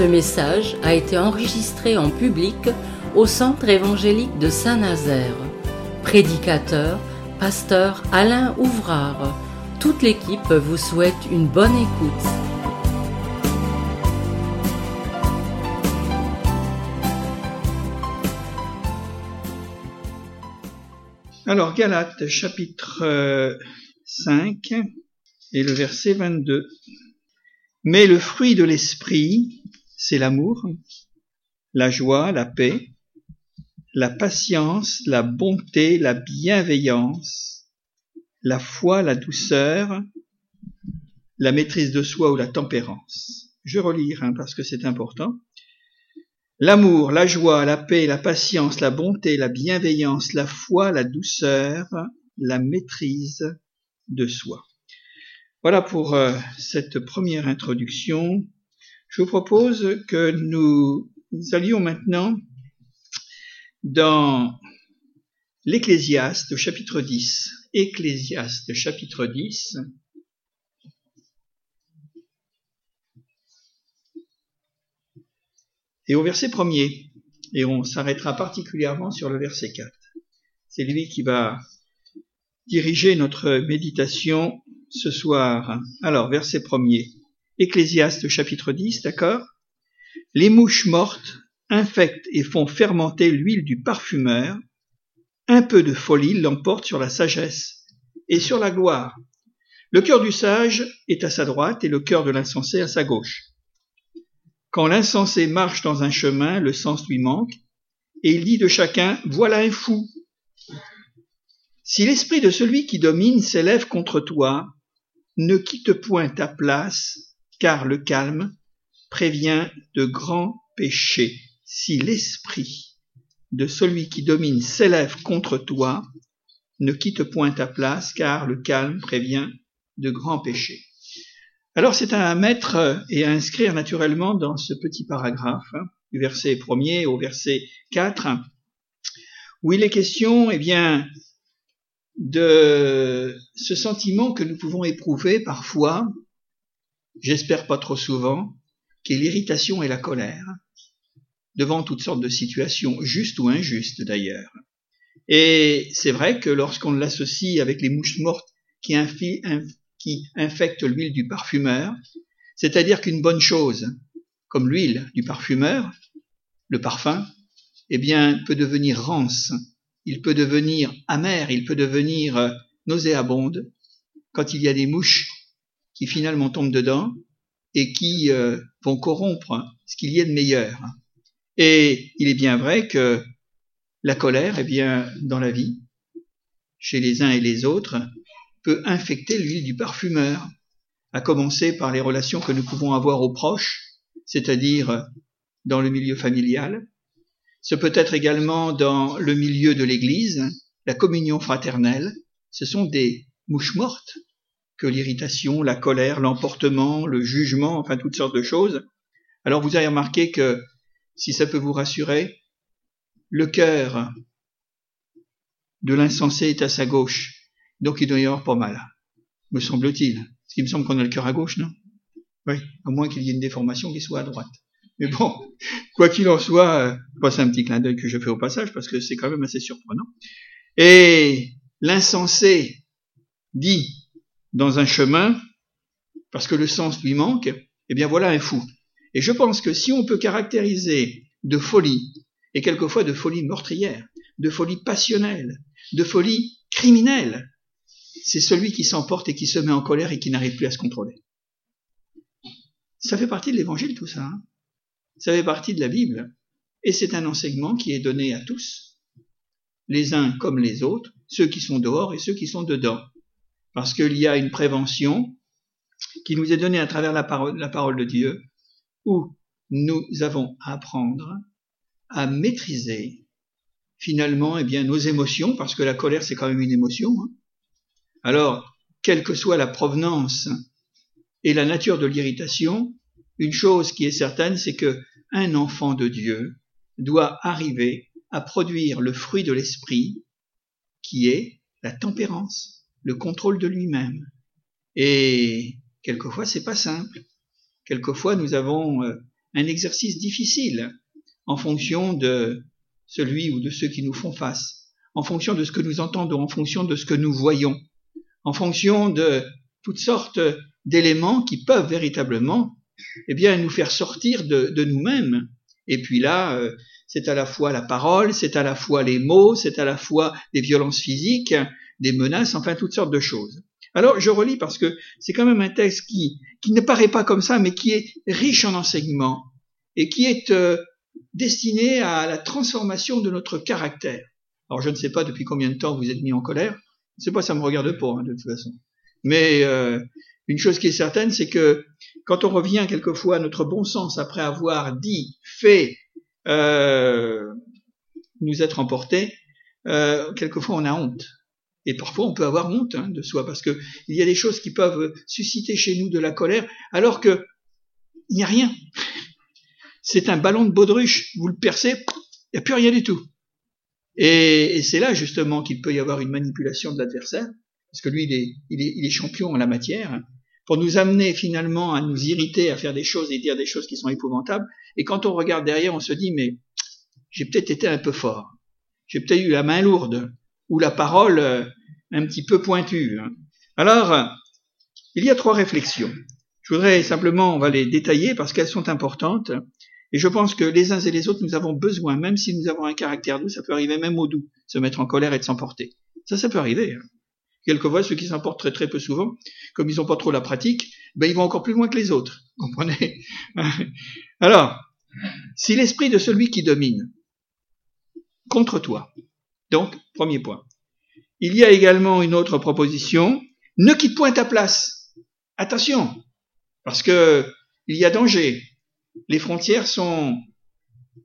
Ce message a été enregistré en public au Centre évangélique de Saint-Nazaire. Prédicateur, pasteur Alain Ouvrard. Toute l'équipe vous souhaite une bonne écoute. Alors, Galates chapitre 5 euh, et le verset 22. Mais le fruit de l'esprit, c'est l'amour, la joie, la paix, la patience, la bonté, la bienveillance, la foi, la douceur, la maîtrise de soi ou la tempérance. Je relire hein, parce que c'est important. L'amour, la joie, la paix, la patience, la bonté, la bienveillance, la foi, la douceur, la maîtrise de soi. Voilà pour euh, cette première introduction. Je vous propose que nous allions maintenant dans l'Ecclésiaste chapitre 10. Ecclésiaste chapitre 10. Et au verset premier, et on s'arrêtera particulièrement sur le verset 4. C'est lui qui va diriger notre méditation ce soir. Alors, verset premier. Ecclésiaste chapitre 10, d'accord? Les mouches mortes infectent et font fermenter l'huile du parfumeur. Un peu de folie l'emporte sur la sagesse et sur la gloire. Le cœur du sage est à sa droite et le cœur de l'insensé à sa gauche. Quand l'insensé marche dans un chemin, le sens lui manque, et il dit de chacun, voilà un fou. Si l'esprit de celui qui domine s'élève contre toi, ne quitte point ta place, car le calme prévient de grands péchés. Si l'esprit de celui qui domine s'élève contre toi, ne quitte point ta place, car le calme prévient de grands péchés. Alors c'est à mettre et à inscrire naturellement dans ce petit paragraphe, hein, du verset 1 au verset 4, où il est question, eh bien, de ce sentiment que nous pouvons éprouver parfois, j'espère pas trop souvent, qui est l'irritation et la colère, devant toutes sortes de situations, justes ou injustes d'ailleurs. Et c'est vrai que lorsqu'on l'associe avec les mouches mortes qui, qui infectent l'huile du parfumeur, c'est-à-dire qu'une bonne chose, comme l'huile du parfumeur, le parfum, eh bien, peut devenir rance il peut devenir amer, il peut devenir euh, nauséabonde quand il y a des mouches qui finalement tombent dedans et qui euh, vont corrompre ce qu'il y a de meilleur. Et il est bien vrai que la colère, eh bien, dans la vie, chez les uns et les autres, peut infecter l'huile du parfumeur, à commencer par les relations que nous pouvons avoir aux proches, c'est-à-dire dans le milieu familial, ce peut être également dans le milieu de l'Église, la communion fraternelle. Ce sont des mouches mortes que l'irritation, la colère, l'emportement, le jugement, enfin toutes sortes de choses. Alors vous avez remarqué que, si ça peut vous rassurer, le cœur de l'insensé est à sa gauche, donc il doit y avoir pas mal, me semble-t-il. Parce qu'il me semble qu'on a le cœur à gauche, non? Oui, à moins qu'il y ait une déformation qui soit à droite. Mais bon, quoi qu'il en soit, euh, c'est un petit clin d'œil que je fais au passage parce que c'est quand même assez surprenant. Et l'insensé dit dans un chemin, parce que le sens lui manque, eh bien voilà un fou. Et je pense que si on peut caractériser de folie, et quelquefois de folie meurtrière, de folie passionnelle, de folie criminelle, c'est celui qui s'emporte et qui se met en colère et qui n'arrive plus à se contrôler. Ça fait partie de l'évangile tout ça. Hein ça fait partie de la Bible. Et c'est un enseignement qui est donné à tous, les uns comme les autres, ceux qui sont dehors et ceux qui sont dedans. Parce qu'il y a une prévention qui nous est donnée à travers la parole, de Dieu, où nous avons à apprendre à maîtriser finalement eh bien, nos émotions, parce que la colère c'est quand même une émotion. Hein. Alors, quelle que soit la provenance et la nature de l'irritation, une chose qui est certaine, c'est que un enfant de Dieu doit arriver à produire le fruit de l'esprit, qui est la tempérance, le contrôle de lui-même. Et quelquefois, c'est pas simple. Quelquefois, nous avons euh, un exercice difficile en fonction de celui ou de ceux qui nous font face, en fonction de ce que nous entendons, en fonction de ce que nous voyons, en fonction de toutes sortes d'éléments qui peuvent véritablement eh bien, nous faire sortir de, de nous-mêmes. Et puis là, euh, c'est à la fois la parole, c'est à la fois les mots, c'est à la fois des violences physiques, des menaces, enfin toutes sortes de choses. Alors je relis parce que c'est quand même un texte qui, qui ne paraît pas comme ça, mais qui est riche en enseignements et qui est euh, destiné à la transformation de notre caractère. Alors je ne sais pas depuis combien de temps vous êtes mis en colère, je ne sais pas, ça me regarde pas hein, de toute façon. Mais euh, une chose qui est certaine, c'est que quand on revient quelquefois à notre bon sens après avoir dit, fait, euh, nous être emportés, euh, quelquefois on a honte. Et parfois on peut avoir honte hein, de soi parce que il y a des choses qui peuvent susciter chez nous de la colère alors que il n'y a rien. C'est un ballon de baudruche, vous le percez, il n'y a plus rien du tout. Et, c'est là justement qu'il peut y avoir une manipulation de l'adversaire, parce que lui il est, il, est, il est champion en la matière, pour nous amener finalement à nous irriter, à faire des choses et dire des choses qui sont épouvantables. Et quand on regarde derrière, on se dit mais j'ai peut-être été un peu fort, j'ai peut-être eu la main lourde, ou la parole euh, un petit peu pointue. Hein. Alors, il y a trois réflexions. Je voudrais simplement, on va les détailler parce qu'elles sont importantes. Et je pense que les uns et les autres, nous avons besoin, même si nous avons un caractère doux, ça peut arriver même au doux, se mettre en colère et de s'emporter. Ça, ça peut arriver. Hein. Quelquefois, ceux qui s'emportent très très peu souvent, comme ils n'ont pas trop la pratique, ben ils vont encore plus loin que les autres. Comprenez? Alors, si l'esprit de celui qui domine contre toi, donc, premier point. Il y a également une autre proposition. Ne quitte point ta place. Attention, parce que il y a danger. Les frontières sont,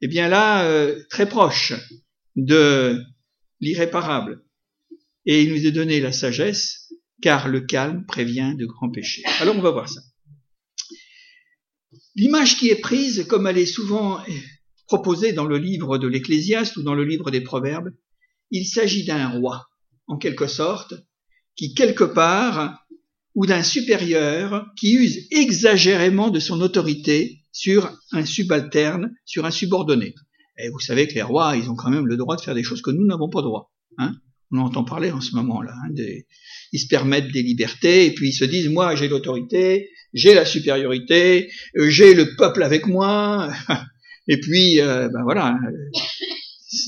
eh bien là, euh, très proches de l'irréparable. Et il nous est donné la sagesse, car le calme prévient de grands péchés. Alors on va voir ça. L'image qui est prise, comme elle est souvent proposée dans le livre de l'Ecclésiaste ou dans le livre des Proverbes, il s'agit d'un roi, en quelque sorte, qui quelque part, ou d'un supérieur qui use exagérément de son autorité sur un subalterne, sur un subordonné. Et vous savez que les rois, ils ont quand même le droit de faire des choses que nous n'avons pas droit. Hein On entend parler en ce moment-là. Hein, Ils se permettent des libertés et puis ils se disent, moi j'ai l'autorité, j'ai la supériorité, euh, j'ai le peuple avec moi. et puis, euh, ben voilà,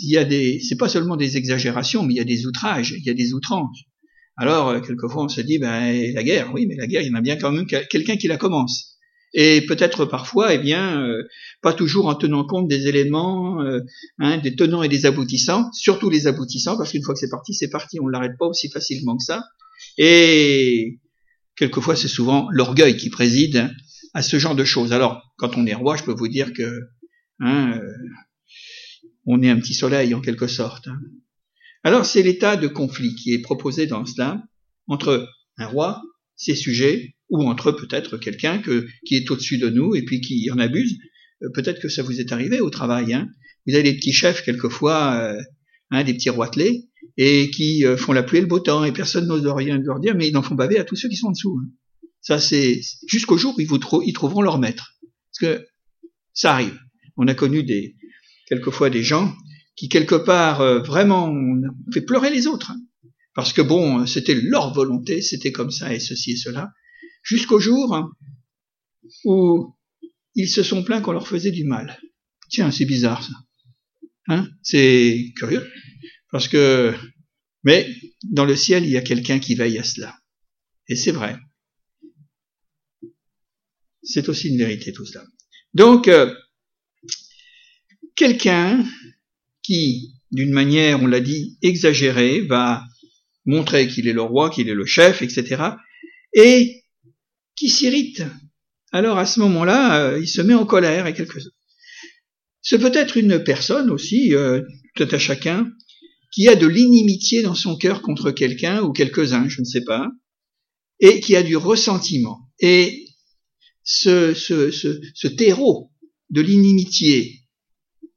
il y a des, c'est pas seulement des exagérations, mais il y a des outrages, il y a des outrances. Alors, euh, quelquefois, on se dit, ben, la guerre, oui, mais la guerre, il y en a bien quand même quelqu'un qui la commence. Et peut-être parfois, eh bien, euh, pas toujours en tenant compte des éléments, euh, hein, des tenants et des aboutissants, surtout les aboutissants, parce qu'une fois que c'est parti, c'est parti, on l'arrête pas aussi facilement que ça. Et quelquefois, c'est souvent l'orgueil qui préside à ce genre de choses. Alors, quand on est roi, je peux vous dire que hein, on est un petit soleil en quelque sorte. Alors c'est l'état de conflit qui est proposé dans cela entre un roi, ses sujets, ou entre peut-être quelqu'un qui est au-dessus de nous et puis qui en abuse. Euh, peut-être que ça vous est arrivé au travail. Hein. Vous avez des petits chefs quelquefois, euh, hein, des petits roitelets, et qui euh, font la pluie et le beau temps, et personne n'ose rien leur dire, mais ils en font baver à tous ceux qui sont en dessous. Hein. Ça c'est jusqu'au jour où ils, vous ils trouveront leur maître. Parce que ça arrive. On a connu des, quelquefois des gens qui quelque part euh, vraiment fait pleurer les autres. Hein. parce que bon, c'était leur volonté, c'était comme ça et ceci et cela, jusqu'au jour hein, où ils se sont plaints qu'on leur faisait du mal. Tiens, c'est bizarre ça. Hein c'est curieux. Parce que, mais dans le ciel, il y a quelqu'un qui veille à cela. Et c'est vrai. C'est aussi une vérité tout cela. Donc, euh, quelqu'un qui, d'une manière, on l'a dit, exagérée, va montrer qu'il est le roi, qu'il est le chef, etc., et qui s'irrite. Alors à ce moment-là, euh, il se met en colère et quelque chose. Ce peut être une personne aussi, euh, tout à chacun, qui a de l'inimitié dans son cœur contre quelqu'un ou quelques-uns, je ne sais pas, et qui a du ressentiment. Et ce, ce, ce, ce terreau de l'inimitié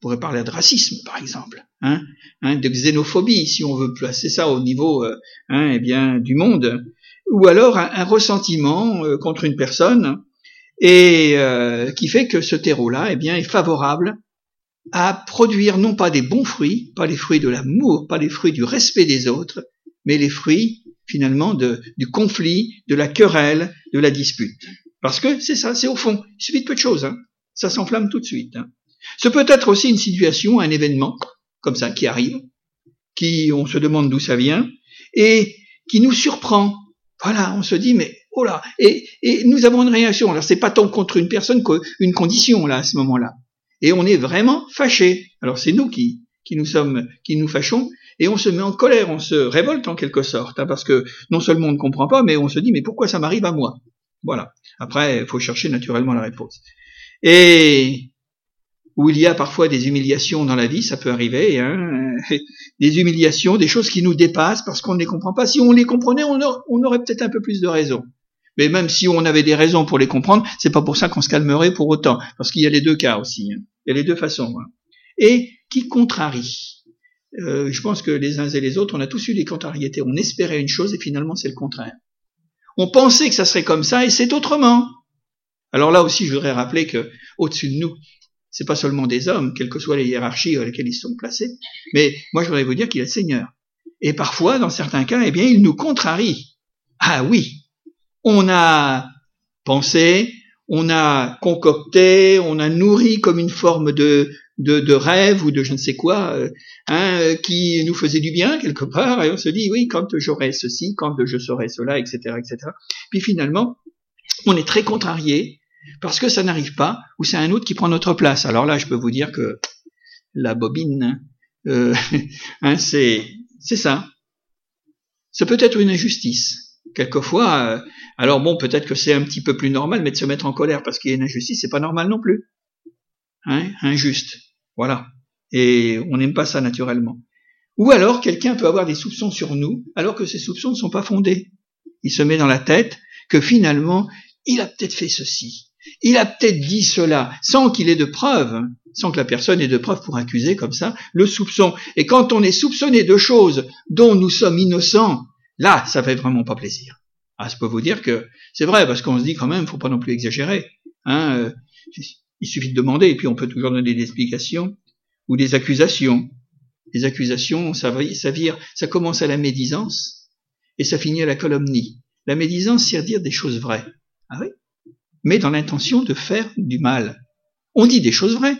pourrait parler de racisme, par exemple, hein, hein, de xénophobie, si on veut placer ça au niveau euh, hein, eh bien, du monde, ou alors un, ressentiment euh, contre une personne, et euh, qui fait que ce terreau-là, eh bien, est favorable à produire non pas des bons fruits, pas les fruits de l'amour, pas les fruits du respect des autres, mais les fruits finalement de, du conflit, de la querelle, de la dispute. Parce que c'est ça, c'est au fond, il suffit de peu de choses, hein. ça s'enflamme tout de suite. Hein. Ce peut être aussi une situation, un événement comme ça qui arrive, qui on se demande d'où ça vient et qui nous surprend. Voilà, on se dit mais oh là et, et nous avons une réaction. Alors c'est pas tant contre une personne qu'une condition là à ce moment-là et on est vraiment fâché. Alors c'est nous qui, qui nous sommes, qui nous fâchons, et on se met en colère, on se révolte en quelque sorte, hein, parce que non seulement on ne comprend pas, mais on se dit mais pourquoi ça m'arrive à moi? Voilà. Après, il faut chercher naturellement la réponse. Et où il y a parfois des humiliations dans la vie, ça peut arriver, hein, des humiliations, des choses qui nous dépassent parce qu'on ne les comprend pas. Si on les comprenait, on, aurait peut-être un peu plus de raison. Mais même si on avait des raisons pour les comprendre, c'est pas pour ça qu'on se calmerait pour autant, parce qu'il y a les deux cas aussi. Hein. Il y a les deux façons. Hein. Et qui contrarie? Euh, je pense que les uns et les autres, on a tous eu des contrariétés. On espérait une chose et finalement c'est le contraire. On pensait que ça serait comme ça et c'est autrement. Alors là aussi, je voudrais rappeler que au-dessus de nous, c'est pas seulement des hommes, quelles que soient les hiérarchies dans lesquelles ils sont placés, mais moi je voudrais vous dire qu'il est Seigneur. Et parfois, dans certains cas, eh bien, il nous contrarie. Ah oui, on a pensé, on a concocté, on a nourri comme une forme de, de, rêve ou de je ne sais quoi, euh, hein, qui nous faisait du bien quelque part, et on se dit oui, quand j'aurai ceci, quand je saurai cela, etc., etc. Puis finalement, on est très contrarié parce que ça n'arrive pas, ou c'est un autre qui prend notre place. Alors là, je peux vous dire que la bobine, euh, hein, c'est c'est ça. C'est peut être une injustice. Quelquefois, euh, alors bon, peut-être que c'est un petit peu plus normal, mais de se mettre en colère parce qu'il y a une injustice, c'est pas normal non plus. Hein, injuste. Voilà. Et on n'aime pas ça naturellement. Ou alors, quelqu'un peut avoir des soupçons sur nous, alors que ces soupçons ne sont pas fondés. Il se met dans la tête que finalement, il a peut-être fait ceci. Il a peut-être dit cela, sans qu'il ait de preuves, sans que la personne ait de preuves pour accuser comme ça, le soupçon. Et quand on est soupçonné de choses dont nous sommes innocents, Là, ça fait vraiment pas plaisir. Ah, je peux vous dire que c'est vrai, parce qu'on se dit quand même, faut pas non plus exagérer. Hein, euh, il suffit de demander, et puis on peut toujours donner des explications ou des accusations. Les accusations, ça, ça vire, ça commence à la médisance et ça finit à la calomnie. La médisance, c'est dire des choses vraies. Ah oui? Mais dans l'intention de faire du mal. On dit des choses vraies.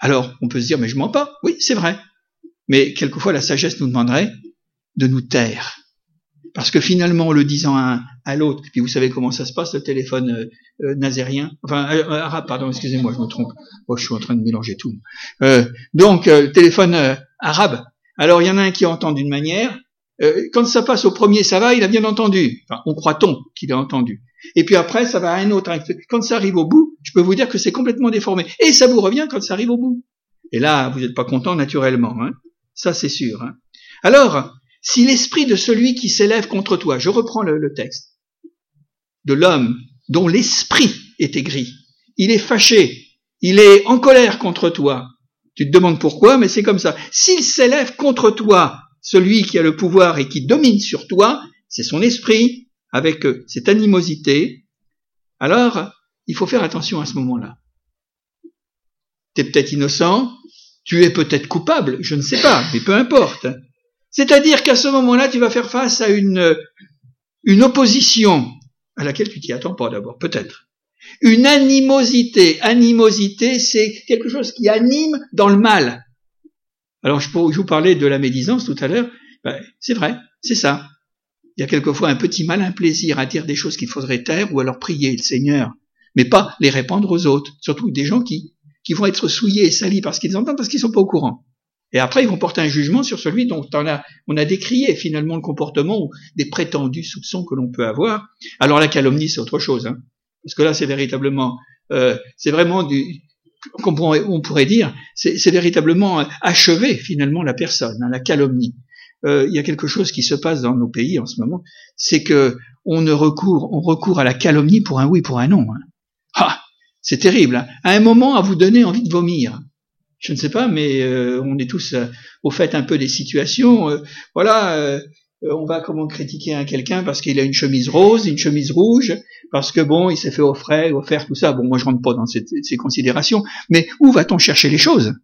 Alors, on peut se dire, mais je mens pas. Oui, c'est vrai. Mais quelquefois, la sagesse nous demanderait de nous taire parce que finalement, en le disant à, l'autre, puis vous savez comment ça se passe, le téléphone euh, euh nazérien, enfin euh, euh, arabe, pardon, excusez-moi, je me trompe. Oh, je suis en train de mélanger tout. donc, téléphone arabe. Alors, il y en a un qui entend d'une manière. Quand ça passe au premier, ça va, il a bien entendu. Enfin, on croit-on qu'il a entendu. Et puis après, ça va à un autre. Quand ça arrive au bout, je peux vous dire que c'est complètement déformé. Et ça vous revient quand ça arrive au bout. Et là, vous n'êtes pas content naturellement. Hein. Ça, c'est sûr. Hein. Alors, si l'esprit de celui qui s'élève contre toi, je reprends le, texte, de l'homme dont l'esprit est aigri, il est fâché, il est en colère contre toi, tu te demandes pourquoi, mais c'est comme ça. S'il s'élève contre toi, celui qui a le pouvoir et qui domine sur toi, c'est son esprit, avec euh, cette animosité, alors il faut faire attention à ce moment-là. Tu es peut-être innocent, tu es peut-être coupable, je ne sais pas, mais peu importe. C'est-à-dire qu'à ce moment-là, tu vas faire face à une, une opposition à laquelle tu t'y attends pas d'abord, peut-être. Une animosité. Animosité, c'est quelque chose qui anime dans le mal. Alors, je, vous parlais de la médisance tout à l'heure. Ben, c'est vrai, c'est ça. Il y a quelquefois un petit malin plaisir à dire des choses qu'il faudrait taire ou alors prier le Seigneur, mais pas les répandre aux autres. Surtout des gens qui, qui vont être souillés et salis parce qu'ils entendent, parce qu'ils sont pas au courant. Et après, ils vont porter un jugement sur celui dont on a, on a décrié finalement le comportement ou des prétendus soupçons que l'on peut avoir. Alors la calomnie, c'est autre chose, hein, parce que là, c'est véritablement, euh, c'est vraiment du, on pourrait, dire, c'est véritablement achever finalement la personne, hein, la calomnie. Euh, il y a quelque chose qui se passe dans nos pays en ce moment, c'est que on ne recourt, on recourt à la calomnie pour un oui, pour un non. Hein. Ah, c'est terrible. Hein. À un moment, à vous donner envie de vomir je ne sais pas, mais euh, on est tous euh, au fait un peu des situations. Euh, voilà, euh, on va comment critiquer un quelqu'un parce qu'il a une chemise rose, une chemise rouge, parce que bon, il s'est fait offrir, offert tout ça. Bon, moi je rentre pas dans ces, ces considérations, mais où va-t-on chercher les choses?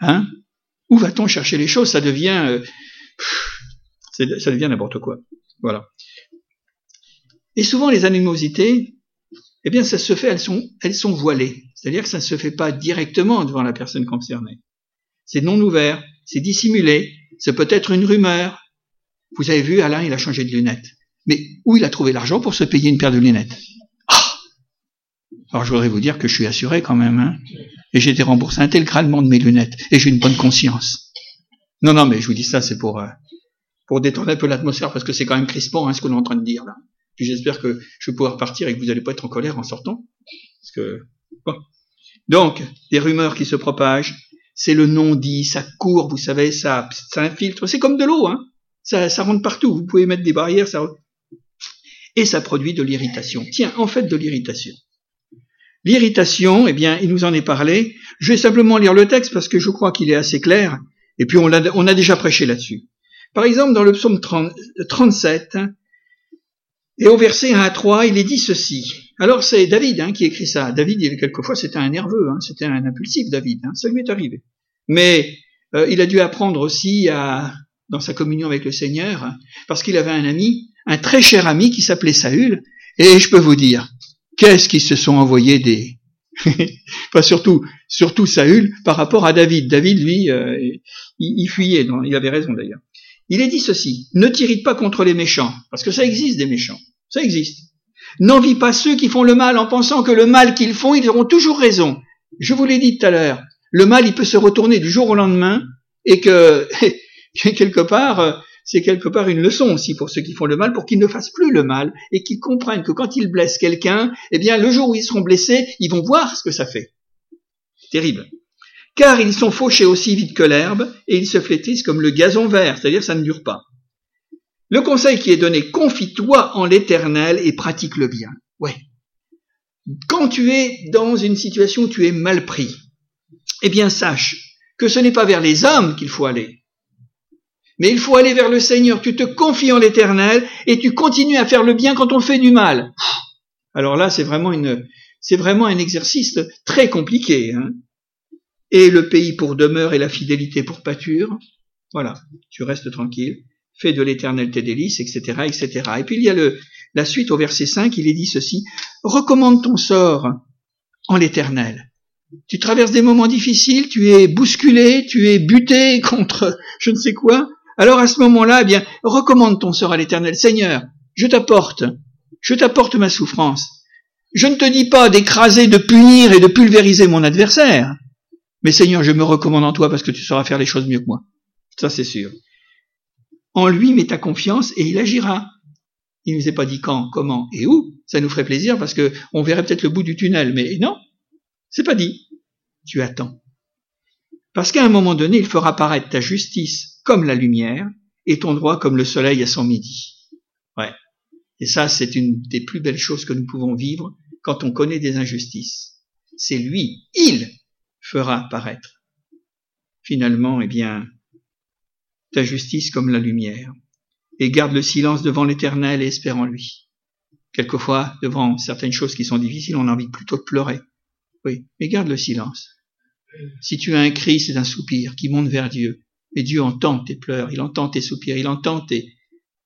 Hein? Où va-t-on chercher les choses? Ça devient, euh, ça devient n'importe quoi. Voilà. Et souvent les animosités, eh bien ça se fait, elles sont, elles sont voilées. C'est-à-dire que ça ne se fait pas directement devant la personne concernée. C'est non ouvert, c'est dissimulé, c'est peut-être une rumeur, vous avez vu, Alain, il a changé de lunettes. Mais où il a trouvé l'argent pour se payer une paire de lunettes ah Alors je voudrais vous dire que je suis assuré quand même. Hein et j'ai été remboursé intégralement de mes lunettes. Et j'ai une bonne conscience. Non, non, mais je vous dis ça, c'est pour, euh, pour détendre un peu l'atmosphère, parce que c'est quand même crispant hein, ce qu'on est en train de dire là. Puis j'espère que je vais pouvoir partir et que vous n'allez pas être en colère en sortant. Parce que... Bon. Donc, des rumeurs qui se propagent, c'est le non-dit, ça court, vous savez, ça, ça infiltre. C'est comme de l'eau, hein. Ça, ça rentre partout. Vous pouvez mettre des barrières, ça... Et ça produit de l'irritation. Tiens, en fait, de l'irritation. L'irritation, eh bien, il nous en est parlé. Je vais simplement lire le texte parce que je crois qu'il est assez clair. Et puis, on a, on a déjà prêché là-dessus. Par exemple, dans le psaume 30, 37, et au verset 1 à 3, il est dit ceci. Alors, c'est David hein, qui écrit ça. David, il, quelquefois, c'était un nerveux, hein, c'était un impulsif, David. Hein, ça lui est arrivé. Mais euh, il a dû apprendre aussi à dans sa communion avec le Seigneur, parce qu'il avait un ami, un très cher ami qui s'appelait Saül, et je peux vous dire, qu'est-ce qu'ils se sont envoyés des... enfin surtout, surtout Saül par rapport à David. David, lui, euh, il, fuyait, il avait raison d'ailleurs. Il est dit ceci, ne t'irrite pas contre les méchants, parce que ça existe des méchants, ça existe. N'envie pas ceux qui font le mal en pensant que le mal qu'ils font, ils auront toujours raison. Je vous l'ai dit tout à l'heure, le mal, il peut se retourner du jour au lendemain, et que quelque part, euh, c'est quelque part une leçon aussi pour ceux qui font le mal, pour qu'ils ne fassent plus le mal et qu'ils comprennent que quand ils blessent quelqu'un, eh bien, le jour où ils seront blessés, ils vont voir ce que ça fait. Terrible. Car ils sont fauchés aussi vite que l'herbe et ils se flétrissent comme le gazon vert, c'est-à-dire ça ne dure pas. Le conseil qui est donné, confie-toi en l'éternel et pratique le bien. Ouais. Quand tu es dans une situation où tu es mal pris, eh bien sache que ce n'est pas vers les hommes qu'il faut aller, mais il faut aller vers le Seigneur. Tu te confies en l'éternel et tu continues à faire le bien quand on fait du mal. Alors là, c'est vraiment une, vraiment un exercice très compliqué. Hein. et le pays pour demeure et la fidélité pour pâture. Voilà. Tu restes tranquille. Fais de l'éternel tes délices, etc., etc. Et puis il y a le, la suite au verset 5, il est dit ceci. Recommande ton sort en l'éternel. Tu traverses des moments difficiles, tu es bousculé, tu es buté contre je ne sais quoi, alors à ce moment-là, eh bien, recommande ton sort à l'éternel. Seigneur, je t'apporte, je t'apporte ma souffrance. Je ne te dis pas d'écraser, de punir et de pulvériser mon adversaire. Mais Seigneur, je me recommande en toi parce que tu sauras faire les choses mieux que moi. Ça, c'est sûr. En lui, mets ta confiance et il agira. Il ne nous a pas dit quand, comment et où. Ça nous ferait plaisir parce que on verrait peut-être le bout du tunnel. Mais non, c'est pas dit. Tu attends. Parce qu'à un moment donné, il fera paraître ta justice comme la lumière et ton droit comme le soleil à son midi. Ouais. Et ça, c'est une des plus belles choses que nous pouvons vivre quand on connaît des injustices. C'est lui, il fera paraître. Finalement, eh bien, ta justice comme la lumière. Et garde le silence devant l'éternel et espère en lui. Quelquefois, devant certaines choses qui sont difficiles, on a envie plutôt de pleurer. Oui, mais garde le silence. Si tu as un cri, c'est un soupir qui monte vers Dieu. Et Dieu entend tes pleurs, il entend tes soupirs, il entend tes,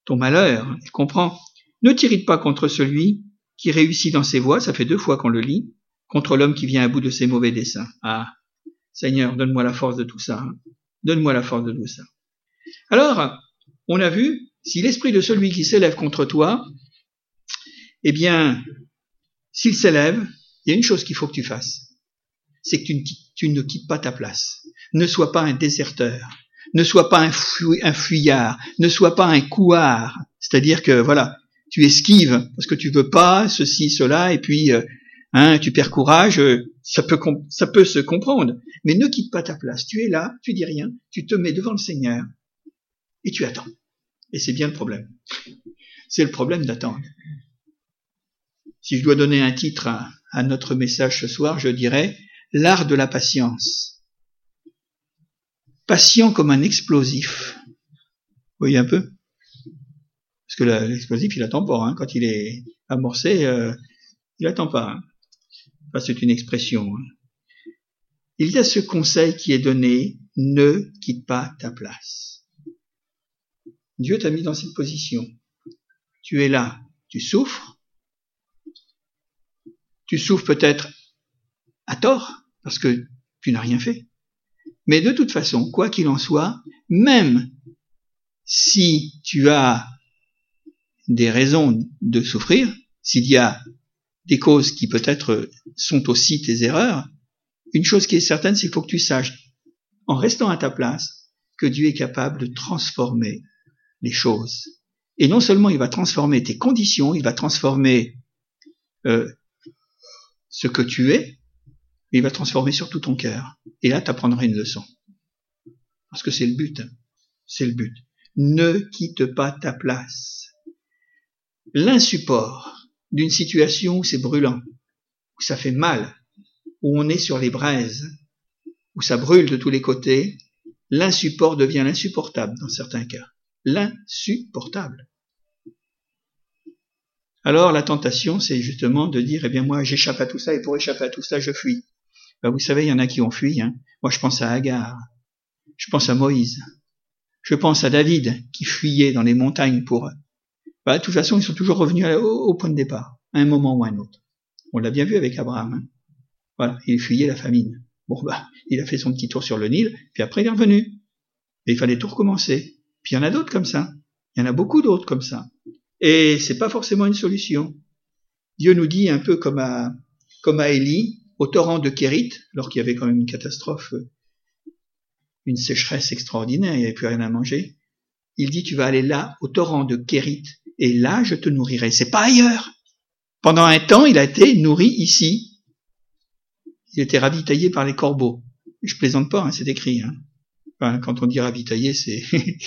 ton malheur, il comprend. Ne t'irrite pas contre celui qui réussit dans ses voies, ça fait deux fois qu'on le lit, contre l'homme qui vient à bout de ses mauvais desseins. Ah, Seigneur, donne-moi la force de tout ça. Hein. Donne-moi la force de tout ça. Alors, on a vu, si l'esprit de celui qui s'élève contre toi, eh bien, s'il s'élève, il y a une chose qu'il faut que tu fasses. C'est que tu ne quittes pas ta place. Ne sois pas un déserteur ne sois pas un, fuyard, ne sois pas un couard. C'est-à-dire que voilà, tu esquives parce que tu veux pas ceci, cela, et puis euh, hein, tu perds courage. Euh, ça peut ça peut se comprendre, mais ne quitte pas ta place. Tu es là, tu dis rien, tu te mets devant le Seigneur et tu attends. Et c'est bien le problème. C'est le problème d'attendre. Si je dois donner un titre à notre message ce soir, je dirais l'art de la patience patient comme un explosif. Vous voyez un peu? Que l'explosif, il attend pas. Hein. Quand il est amorcé, euh, il attend pas. Hein. c'est une expression. Hein. Il y a ce conseil qui est donné, ne quitte pas ta place. Dieu t'a mis dans cette position. Tu es là, tu souffres. Tu souffres peut-être à tort, parce que tu n'as rien fait. Mais de toute façon, quoi qu'il en soit, même si tu as des raisons de souffrir, s'il y a des causes qui peut-être sont aussi tes erreurs, une chose qui est certaine, c'est qu'il faut que tu saches, en restant à ta place, que Dieu est capable de transformer les choses. Et non seulement il va transformer tes conditions, il va transformer euh, ce que tu es, mais il va transformer surtout ton cœur. Et là, tu apprendras une leçon. Parce que c'est le but. C'est le but. Ne quitte pas ta place. L'insupport d'une situation où c'est brûlant, où ça fait mal, où on est sur les braises, où ça brûle de tous les côtés, l'insupport devient l'insupportable dans certains cas. L'insupportable. Alors la tentation, c'est justement de dire, eh bien moi j'échappe à tout ça et pour échapper à tout ça, je fuis. Ben, vous savez, il y en a qui ont fui. Hein. Moi je pense à Agar, je pense à Moïse, je pense à David qui fuyait dans les montagnes pour bah, de toute façon, ils sont toujours revenus au, point de départ, à un moment ou à un autre. On l'a bien vu avec Abraham. Hein. Voilà, il fuyait la famine. Bon, bah, il a fait son petit tour sur le Nil, puis après il est revenu. Et il fallait tout recommencer. Puis il y en a d'autres comme ça. Il y en a beaucoup d'autres comme ça. Et c'est pas forcément une solution. Dieu nous dit un peu comme à, comme à Élie, au torrent de Kérit, alors qu'il y avait quand même une catastrophe, une sécheresse extraordinaire, il n'y avait plus rien à manger. Il dit, tu vas aller là, au torrent de Kérit, et là je te nourrirai. C'est pas ailleurs. Pendant un temps, il a été nourri ici. Il était ravitaillé par les corbeaux. Je plaisante pas, hein, c'est écrit. Hein. quand on dit ravitaillé, c'est...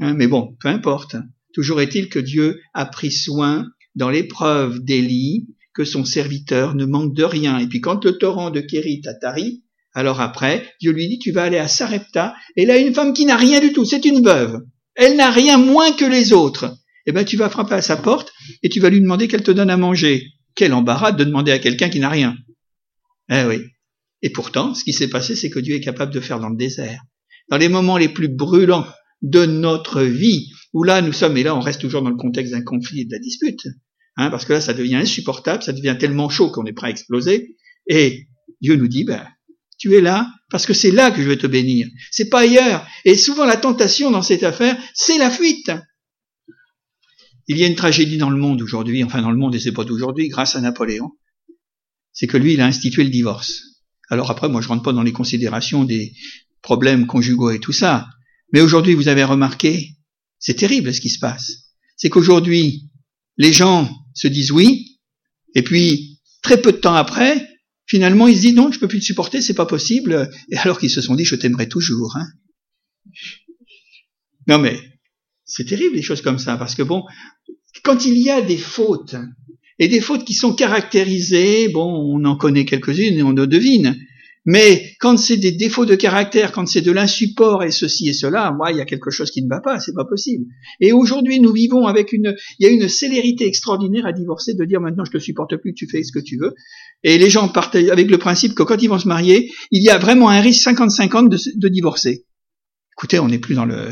Hein, mais bon, peu importe. Toujours est-il que Dieu a pris soin dans l'épreuve d'Élie que son serviteur ne manque de rien. Et puis quand le torrent de Kérit a tari, alors après, Dieu lui dit, tu vas aller à Sarepta, et là, une femme qui n'a rien du tout, c'est une veuve. Elle n'a rien moins que les autres eh ben tu vas frapper à sa porte et tu vas lui demander qu'elle te donne à manger. Quel embarras de demander à quelqu'un qui n'a rien. Eh oui. Et pourtant, ce qui s'est passé, c'est que Dieu est capable de faire dans le désert. Dans les moments les plus brûlants de notre vie, où là nous sommes, et là on reste toujours dans le contexte d'un conflit et de la dispute, hein, parce que là ça devient insupportable, ça devient tellement chaud qu'on est prêt à exploser, et Dieu nous dit, ben, tu es là parce que c'est là que je vais te bénir. C'est pas ailleurs. Et souvent la tentation dans cette affaire, c'est la fuite. Il y a une tragédie dans le monde aujourd'hui, enfin dans le monde et c'est pas d'aujourd'hui, grâce à Napoléon. C'est que lui, il a institué le divorce. Alors après, moi je rentre pas dans les considérations des problèmes conjugaux et tout ça. Mais aujourd'hui, vous avez remarqué, c'est terrible ce qui se passe. C'est qu'aujourd'hui, les gens se disent oui, et puis très peu de temps après, finalement, ils se disent non, je peux plus te supporter, c'est pas possible. Alors qu'ils se sont dit, je t'aimerai toujours. Hein. Non mais c'est terrible les choses comme ça, parce que bon, quand il y a des fautes, et des fautes qui sont caractérisées, bon, on en connaît quelques-unes et on le devine, mais quand c'est des défauts de caractère, quand c'est de l'insupport et ceci et cela, moi, il y a quelque chose qui ne va pas, c'est pas possible. Et aujourd'hui, nous vivons avec une, il y a une célérité extraordinaire à divorcer, de dire maintenant je te supporte plus, tu fais ce que tu veux. Et les gens partent avec le principe que quand ils vont se marier, il y a vraiment un risque 50-50 de, divorcer. Écoutez, on n'est plus dans le,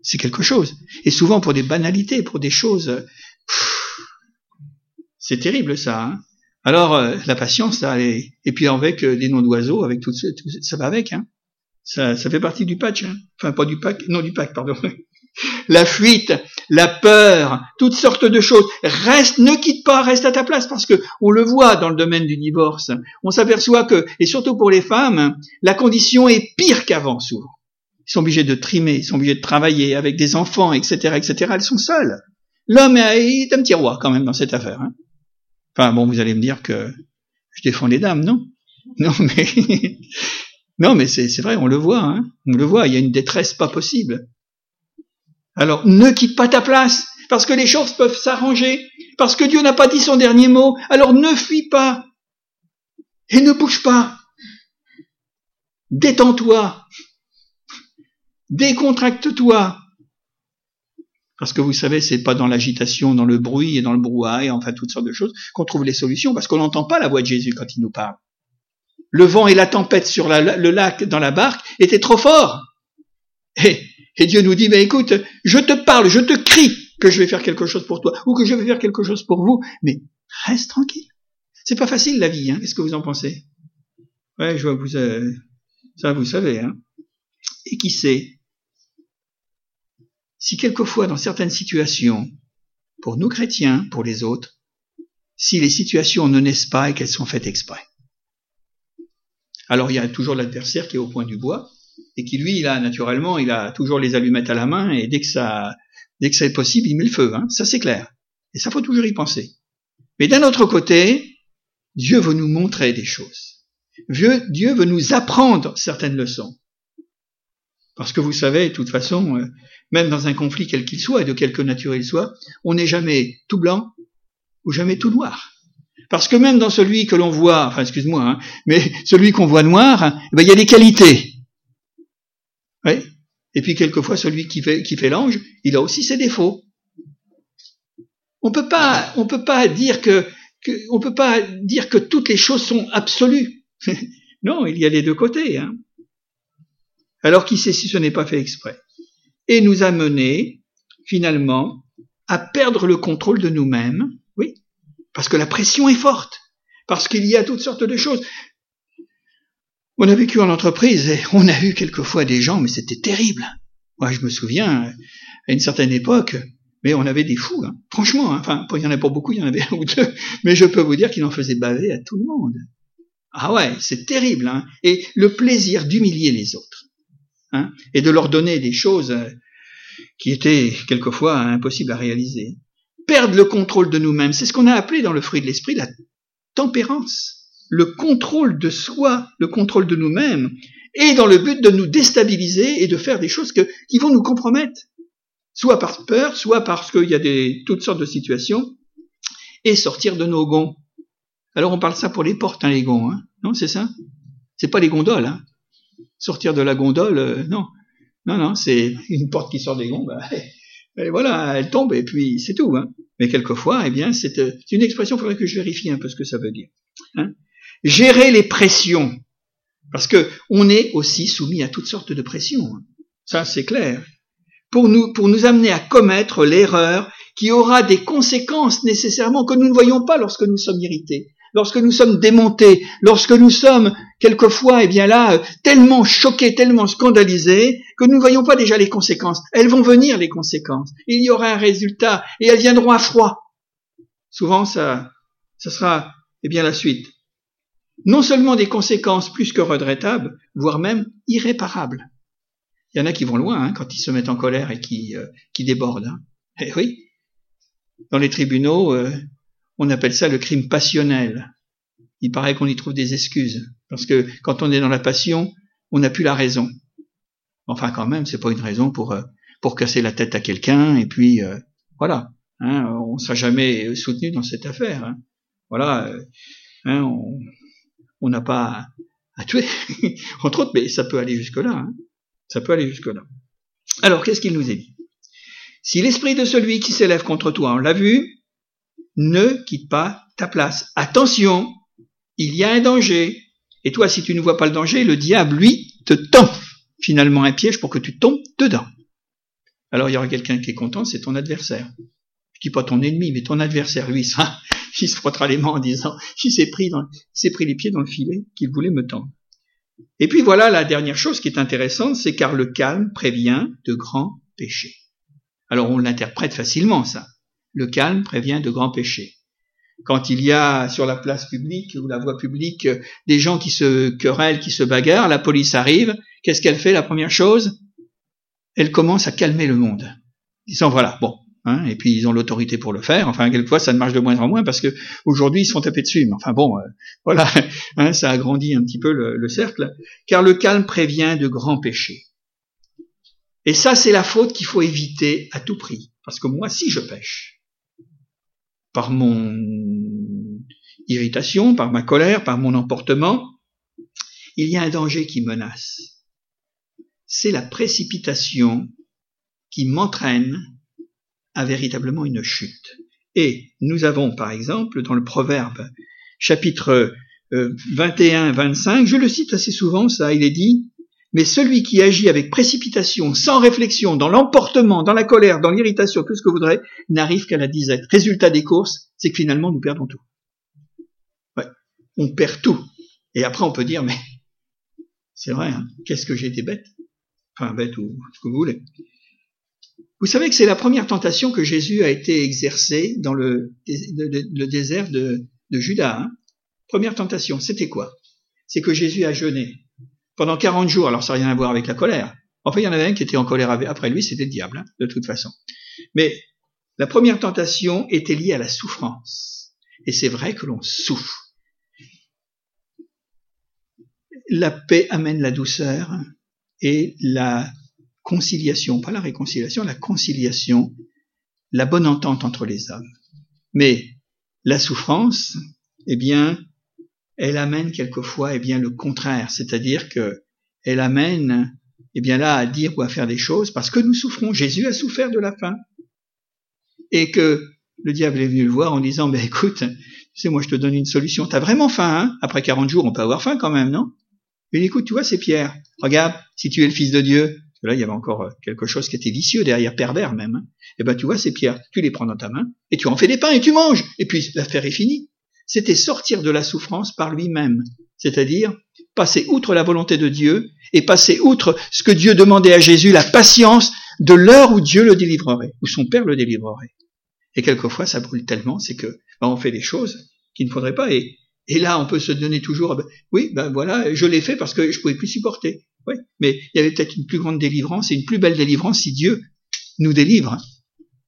c'est quelque chose. Et souvent pour des banalités, pour des choses. C'est terrible ça. Hein Alors euh, la patience, ça, et, et puis avec euh, des noms d'oiseaux, avec tout, tout, ça va avec. Hein ça, ça fait partie du patch. Hein enfin pas du pack, non du pack, pardon. la fuite, la peur, toutes sortes de choses. Reste, ne quitte pas, reste à ta place parce que on le voit dans le domaine du divorce. On s'aperçoit que, et surtout pour les femmes, la condition est pire qu'avant souvent. Ils sont obligés de trimer, ils sont obligés de travailler avec des enfants, etc., etc. Elles sont seules. L'homme est un petit roi quand même dans cette affaire. Hein. Enfin bon, vous allez me dire que je défends les dames, non? Non, mais non, mais c'est vrai, on le voit, hein on le voit. Il y a une détresse pas possible. Alors, ne quitte pas ta place, parce que les choses peuvent s'arranger, parce que Dieu n'a pas dit son dernier mot. Alors, ne fuis pas et ne bouge pas. Détends-toi, Décontracte-toi. Parce que vous savez, c'est pas dans l'agitation, dans le bruit et dans le brouhaha et enfin toutes sortes de choses qu'on trouve les solutions, parce qu'on n'entend pas la voix de Jésus quand il nous parle. Le vent et la tempête sur le lac dans la barque étaient trop forts. Et, Dieu nous dit, ben écoute, je te parle, je te crie que je vais faire quelque chose pour toi, ou que je vais faire quelque chose pour vous, mais reste tranquille. C'est pas facile la vie, hein. Qu'est-ce que vous en pensez? Ouais, je vois vous, euh, ça vous savez, hein. Et qui sait? Si quelquefois dans certaines situations, pour nous chrétiens, pour les autres, si les situations ne naissent pas et qu'elles sont faites exprès. Alors il y a toujours l'adversaire qui est au point du bois et qui lui, il a naturellement, il a toujours les allumettes à la main et dès que ça, dès que c'est possible, il met le feu. Hein. Ça c'est clair. Et ça faut toujours y penser. Mais d'un autre côté, Dieu veut nous montrer des choses. Dieu, Dieu veut nous apprendre certaines leçons. Parce que vous savez, de toute façon, euh, même dans un conflit quel qu'il soit et de quelque nature il soit, on n'est jamais tout blanc ou jamais tout noir. Parce que même dans celui que l'on voit, enfin excuse-moi, hein, mais celui qu'on voit noir, eh ben, il y a des qualités. Oui. Et puis quelquefois celui qui fait, l'ange, il a aussi ses défauts. On peut pas, on peut pas dire que, que, on peut pas dire que toutes les choses sont absolues. non, il y a les deux côtés. Hein. Alors qui sait si ce n'est pas fait exprès Et nous amener, finalement, à perdre le contrôle de nous-mêmes, oui, parce que la pression est forte, parce qu'il y a toutes sortes de choses. On a vécu en entreprise et on a eu quelquefois des gens, mais c'était terrible. Moi, je me souviens, à une certaine époque, mais on avait des fous, hein. franchement. Hein. Enfin, il y en a pas beaucoup, il y en avait un ou deux, mais je peux vous dire qu'il en faisait baver à tout le monde. Ah ouais, c'est terrible. Hein et le plaisir d'humilier les autres hein, et de leur donner des choses euh, qui étaient quelquefois impossibles à réaliser. Perdre le contrôle de nous-mêmes, c'est ce qu'on a appelé dans le fruit de l'esprit la tempérance. Le contrôle de soi, le contrôle de nous-mêmes, et dans le but de nous déstabiliser et de faire des choses qui vont nous compromettre. Soit par peur, soit parce qu'il y a toutes sortes de situations, et sortir de nos gonds. Alors on parle ça pour les portes, hein, les gonds, hein non, c'est ça? C'est pas les gondoles, hein sortir de la gondole, euh, non. Non, non, c'est une porte qui sort des gonds, bah, et voilà, elle tombe et puis c'est tout. Hein. Mais quelquefois, eh bien, euh, c'est une expression, il faudrait que je vérifie un peu ce que ça veut dire. Hein. Gérer les pressions, parce que on est aussi soumis à toutes sortes de pressions. Hein. Ça, c'est clair. Pour nous, pour nous amener à commettre l'erreur qui aura des conséquences nécessairement que nous ne voyons pas lorsque nous sommes irrités lorsque nous sommes démontés, lorsque nous sommes quelquefois, eh bien là, tellement choqués, tellement scandalisés, que nous ne voyons pas déjà les conséquences. Elles vont venir, les conséquences. Il y aura un résultat, et elles viendront à froid. Souvent, ça, ça sera, eh bien, la suite. Non seulement des conséquences plus que regrettables, voire même irréparables. Il y en a qui vont loin hein, quand ils se mettent en colère et qui, euh, qui débordent. Hein. Eh oui, dans les tribunaux, euh, on appelle ça le crime passionnel. Il paraît qu'on y trouve des excuses, parce que quand on est dans la passion, on n'a plus la raison. Enfin, quand même, c'est pas une raison pour euh, pour casser la tête à quelqu'un et puis euh, voilà. Hein, on sera jamais soutenu dans cette affaire. Hein. Voilà, euh, hein, on n'a pas à tuer, entre autres, mais ça peut aller jusque là. Hein. Ça peut aller jusque là. Alors, qu'est-ce qu'il nous est dit? Si l'esprit de celui qui s'élève contre toi, on l'a vu, ne quitte pas ta place. Attention, il y a un danger. Et toi, si tu ne vois pas le danger, le diable, lui, te tend finalement un piège pour que tu tombes dedans. Alors il y aura quelqu'un qui est content, c'est ton adversaire. Je dis pas ton ennemi, mais ton adversaire, lui, ça, il se frottera les mains en disant, il s'est pris, dans, il s'est pris les pieds dans le filet qu'il voulait me tendre. Et puis voilà la dernière chose qui est intéressante, c'est car le calme prévient de grands péchés. Alors on l'interprète facilement ça. Le calme prévient de grands péchés. Quand il y a sur la place publique ou la voie publique des gens qui se querellent, qui se bagarrent, la police arrive, qu'est-ce qu'elle fait la première chose? Elle commence à calmer le monde, disant voilà, bon, hein, et puis ils ont l'autorité pour le faire. Enfin, quelquefois ça ne marche de moins en moins parce que aujourd'hui ils se font taper dessus. Mais enfin bon, euh, voilà, hein, ça agrandit un petit peu le, le cercle, car le calme prévient de grands péchés. Et ça, c'est la faute qu'il faut éviter à tout prix. Parce que moi, si je pêche, par mon irritation, par ma colère, par mon emportement, il y a un danger qui menace. C'est la précipitation qui m'entraîne a véritablement une chute. Et nous avons, par exemple, dans le Proverbe, chapitre 21-25, euh, je le cite assez souvent, ça, il est dit, mais celui qui agit avec précipitation, sans réflexion, dans l'emportement, dans la colère, dans l'irritation, tout ce que vous voudrez, n'arrive qu'à la disette. Résultat des courses, c'est que finalement, nous perdons tout. On perd tout. Et après, on peut dire, mais c'est vrai, hein, qu'est-ce que j'ai été bête Enfin, bête ou ce que vous voulez. Vous savez que c'est la première tentation que Jésus a été exercée dans le, le, désert de, de Judas. Hein. Première tentation, c'était quoi? C'est que Jésus a jeûné pendant 40 jours. Alors ça n'a rien à voir avec la colère. Enfin, il y en avait un qui était en colère après lui, c'était le diable, hein, de toute façon. Mais la première tentation était liée à la souffrance. Et c'est vrai que l'on souffre. La paix amène la douceur et la conciliation, pas la réconciliation, la conciliation, la bonne entente entre les hommes. Mais la souffrance, eh bien, elle amène quelquefois, eh bien, le contraire, c'est-à-dire que elle amène, eh bien, là, à dire ou à faire des choses parce que nous souffrons. Jésus a souffert de la faim. Et que le diable est venu le voir en disant, ben, écoute, tu sais, moi, je te donne une solution. T'as vraiment faim, hein? Après 40 jours, on peut avoir faim quand même, non? Mais écoute, tu vois, c'est Pierre. Regarde, si tu es le fils de Dieu, là, il y avait encore euh, quelque chose qui était vicieux derrière, pervers même. Hein. Eh ben, tu vois, c'est Pierre. Tu les prends dans ta main et tu en fais des pains et tu manges. Et puis l'affaire est finie. C'était sortir de la souffrance par lui-même, c'est-à-dire passer outre la volonté de Dieu et passer outre ce que Dieu demandait à Jésus, la patience de l'heure où Dieu le délivrerait, où son Père le délivrerait. Et quelquefois, ça brûle tellement, c'est que ben, on fait des choses qu'il ne faudrait pas. Et, là, on peut se donner toujours, ben, oui, ben voilà, je l'ai fait parce que je pouvais plus supporter. Oui, mais il y avait peut-être une plus grande délivrance et une plus belle délivrance si Dieu nous délivre.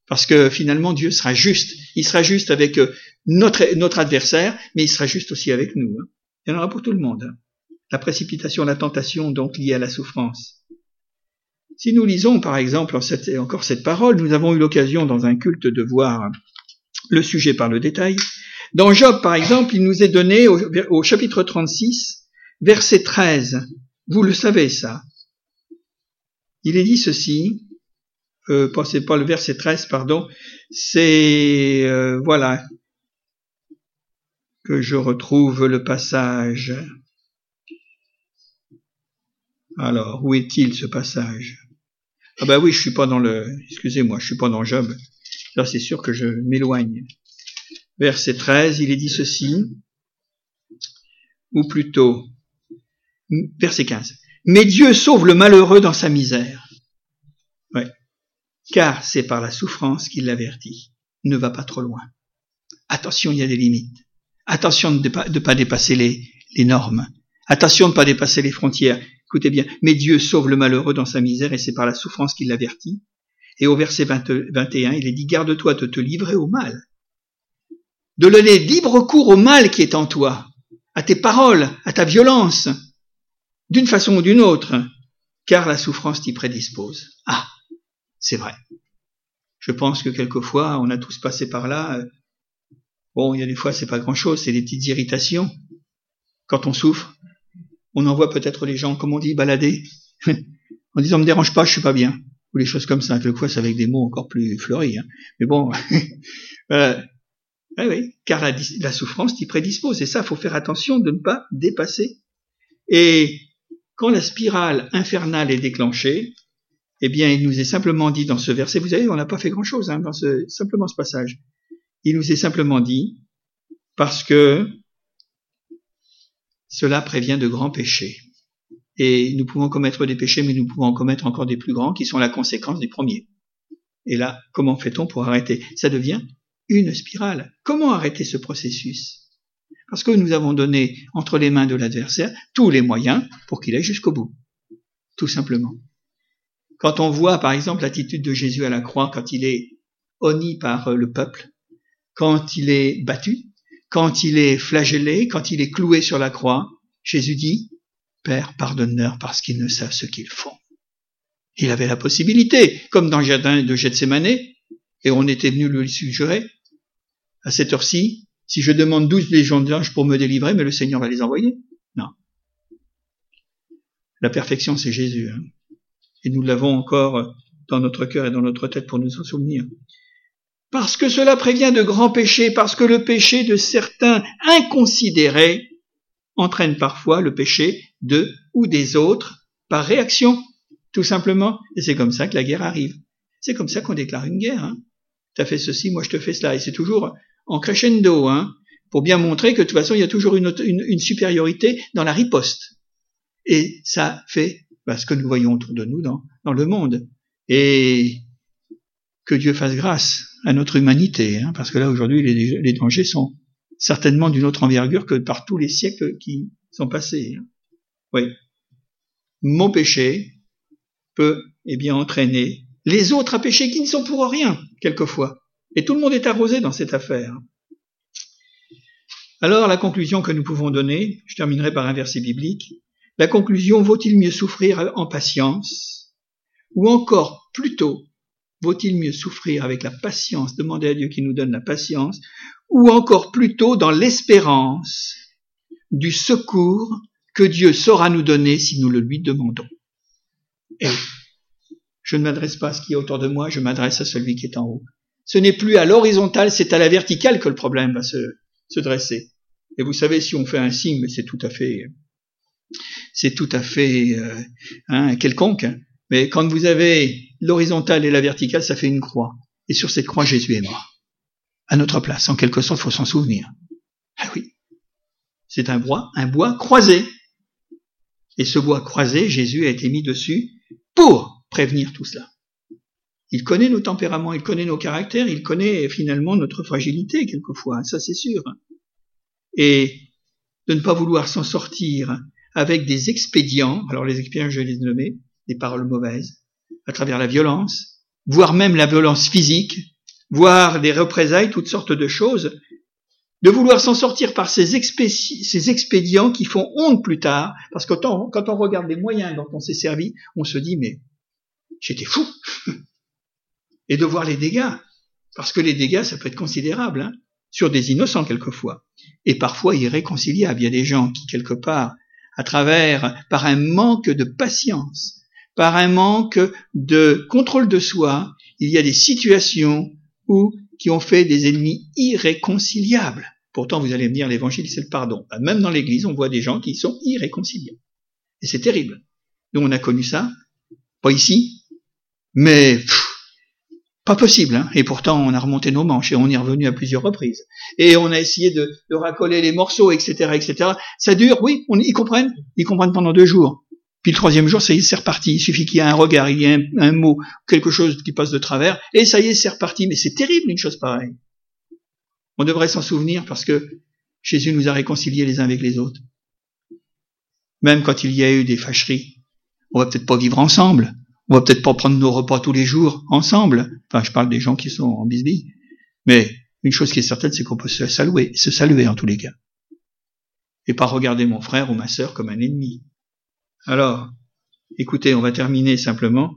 Parce que finalement, Dieu sera juste. Il sera juste avec euh, notre, adversaire, mais il sera juste aussi avec nous. Hein. Il y en aura pour tout le monde. Hein. La précipitation, la tentation, donc liée à la souffrance. Si nous lisons, par exemple, encore cette parole, nous avons eu l'occasion dans un culte de voir le sujet par le détail. Dans Job, par exemple, il nous est donné au chapitre 36, verset 13. Vous le savez, ça. Il est dit ceci, euh, pas, c'est pas le verset 13, pardon, c'est, euh, voilà, que je retrouve le passage. Alors, où est-il ce passage? Ah ben oui, je suis pas dans le, excusez-moi, je suis pas dans Job. Là, c'est sûr que je m'éloigne. Verset 13, il est dit ceci, ou plutôt, verset 15. Mais Dieu sauve le malheureux dans sa misère car c'est par la souffrance qu'il l'avertit. Ne va pas trop loin. Attention, il y a des limites. Attention de ne pas, pas dépasser les, normes. Attention de ne pas dépasser les frontières. Écoutez bien, mais Dieu sauve le malheureux dans sa misère et c'est par la souffrance qu'il l'avertit. Et au verset 21, il est dit, garde-toi de te livrer au mal. De donner libre cours au mal qui est en toi, à tes paroles, à ta violence, d'une façon ou d'une autre, car la souffrance t'y prédispose. Ah, c'est vrai. Je pense que quelquefois, on a tous passé par là. Bon, il y a des fois, c'est pas grand chose, c'est des petites irritations. Quand on souffre, on envoie peut-être les gens, comme on dit, balader, en disant, me dérange pas, je suis pas bien. Ou les choses comme ça. Quelquefois, c'est avec des mots encore plus fleuris. Hein. Mais bon, euh, oui, car la, la souffrance t'y prédispose. Et ça, faut faire attention de ne pas dépasser. Et quand la spirale infernale est déclenchée, eh bien, il nous est simplement dit dans ce verset, vous savez, on n'a pas fait grand-chose hein, dans ce, simplement ce passage. Il nous est simplement dit, parce que cela prévient de grands péchés. Et nous pouvons commettre des péchés, mais nous pouvons en commettre encore des plus grands qui sont la conséquence des premiers. Et là, comment fait-on pour arrêter? Ça devient une spirale. Comment arrêter ce processus? Parce que nous avons donné entre les mains de l'adversaire tous les moyens pour qu'il aille jusqu'au bout. Tout simplement. Quand on voit par exemple l'attitude de Jésus à la croix quand il est honni par euh, le peuple, quand il est battu, quand il est flagellé, quand il est cloué sur la croix, Jésus dit, Père, pardonne-leur parce qu'ils ne savent ce qu'ils font. Il avait la possibilité, comme dans le jardin de Gethsemane, et on était venu lui suggérer, à cette heure-ci, si je demande douze légions d'anges pour me délivrer, mais le Seigneur va les envoyer. Non. La perfection, c'est Jésus. Hein et nous l'avons encore dans notre cœur et dans notre tête pour nous en souvenir. parce que cela prévient de grands péchés, parce que le péché de certains inconsidérés entraîne parfois le péché de ou des autres par réaction, tout simplement. Et c'est comme ça que la guerre arrive. C'est comme ça qu'on déclare une guerre. Hein. Tu as fait ceci, moi je te fais cela. Et c'est toujours en crescendo, hein, pour bien montrer que de toute façon, il y a toujours une, supériorité dans la riposte. Et ça fait bah, ce que nous voyons autour de nous dans, le monde. Et que Dieu fasse grâce à notre humanité, hein, parce que là aujourd'hui les, les dangers sont certainement d'une autre envergure que par tous les siècles qui sont passés. Hein. Oui. Mon péché peut, eh bien, entraîner les autres à pécher qui ne sont pour rien, quelquefois. Et tout le monde est arrosé dans cette affaire. Alors, la conclusion que nous pouvons donner, je terminerai par un verset biblique, la conclusion, vaut-il mieux souffrir en patience, ou encore plutôt, vaut-il mieux souffrir avec la patience, demander à Dieu qui nous donne la patience, ou encore plutôt dans l'espérance du secours que Dieu saura nous donner si nous le lui demandons. Et je ne m'adresse pas à ce qui est autour de moi, je m'adresse à celui qui est en haut. Ce n'est plus à l'horizontale, c'est à la verticale que le problème va se, se dresser. Et vous savez, si on fait un signe, c'est tout à fait, c'est tout à fait euh, hein, quelconque. Mais quand vous avez l'horizontale et la verticale, ça fait une croix. Et sur cette croix, Jésus est mort à notre place. En quelque sorte, il faut s'en souvenir. Ah oui. C'est un bois, un bois croisé. Et ce bois croisé, Jésus a été mis dessus pour prévenir tout cela. Il connaît nos tempéraments, il connaît nos caractères, il connaît finalement notre fragilité quelquefois, ça c'est sûr. Et de ne pas vouloir s'en sortir avec des expédients, alors les expédients je les ai des paroles mauvaises, à travers la violence, voire même la violence physique, voire des représailles, toutes sortes de choses, de vouloir s'en sortir par ces, expédients qui font honte plus tard, parce que quand on, regarde les moyens dont on s'est servi, on se dit, mais j'étais fou. Et de voir les dégâts, parce que les dégâts, ça peut être considérable, hein, sur des innocents quelquefois, et parfois irréconciliables. Il y a des gens qui, quelque part, à travers, par un manque de patience, par un manque de contrôle de soi, il y a des situations ou qui ont fait des ennemis irréconciliables. Pourtant, vous allez me dire, l'évangile, c'est le pardon. Bah, même dans l'église, on voit des gens qui sont irréconciliables. Et c'est terrible. Nous, on a connu ça. Pas ici. Mais, pas possible. Hein. Et pourtant, on a remonté nos manches et on est revenu à plusieurs reprises. Et on a essayé de, de racoler les morceaux, etc., etc. Ça dure, oui, ils comprennent. Ils comprennent pendant deux jours. Puis le troisième jour, ça y est, c'est reparti. Il suffit qu'il y ait un regard, il y ait un, mot, quelque chose qui passe de travers, et ça y est, c'est reparti. Mais c'est terrible une chose pareille. On devrait s'en souvenir parce que Jésus nous a réconciliés les uns avec les autres. Même quand il y a eu des fâcheries, on va peut-être pas vivre ensemble. On va peut-être pas prendre nos repas tous les jours ensemble. Enfin, je parle des gens qui sont en bisbille. Mais une chose qui est certaine, c'est qu'on peut se saluer, se saluer en tous les cas. Et pas regarder mon frère ou ma sœur comme un ennemi. Alors, écoutez, on va terminer simplement.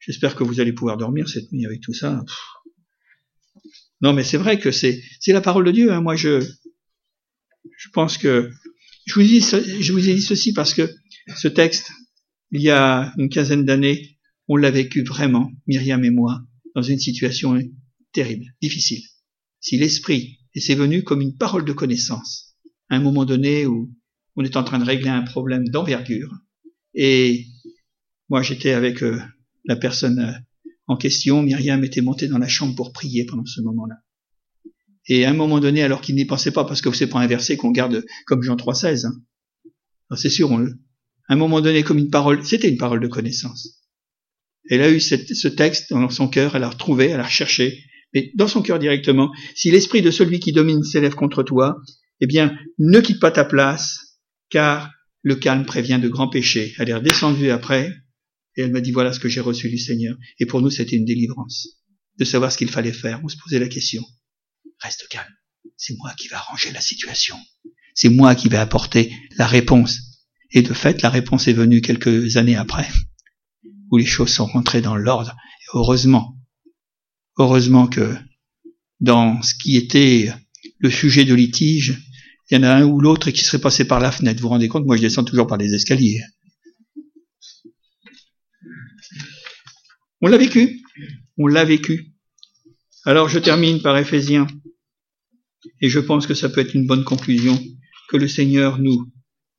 J'espère que vous allez pouvoir dormir cette nuit avec tout ça. Non, mais c'est vrai que c'est c'est la parole de Dieu. Hein. Moi, je je pense que je vous dis je vous ai dit ceci parce que ce texte, il y a une quinzaine d'années, on l'a vécu vraiment, Myriam et moi, dans une situation terrible, difficile. Si l'esprit, et c'est venu comme une parole de connaissance, à un moment donné où on est en train de régler un problème d'envergure, et moi, j'étais avec euh, la personne euh, en question. Myriam était montée dans la chambre pour prier pendant ce moment-là. Et à un moment donné, alors qu'il n'y pensait pas, parce que c'est pas un verset qu'on garde comme Jean 3,16. Hein. C'est sûr, on, à un moment donné, comme une parole, c'était une parole de connaissance. Elle a eu ce texte dans son cœur, elle l'a retrouvé, elle l'a recherché, mais dans son cœur directement. Si l'esprit de celui qui domine s'élève contre toi, eh bien, ne quitte pas ta place, car le calme prévient de grands péchés. Elle est redescendue après, et elle m'a dit, voilà ce que j'ai reçu du Seigneur. Et pour nous, c'était une délivrance. De savoir ce qu'il fallait faire. On se posait la question. Reste calme. C'est moi qui vais arranger la situation. C'est moi qui vais apporter la réponse. Et de fait, la réponse est venue quelques années après, où les choses sont rentrées dans l'ordre. heureusement, heureusement que dans ce qui était le sujet de litige, il y en a un ou l'autre qui serait passé par la fenêtre. Vous vous rendez compte Moi, je descends toujours par les escaliers. On l'a vécu. On l'a vécu. Alors je termine par Éphésiens, et je pense que ça peut être une bonne conclusion, que le Seigneur nous,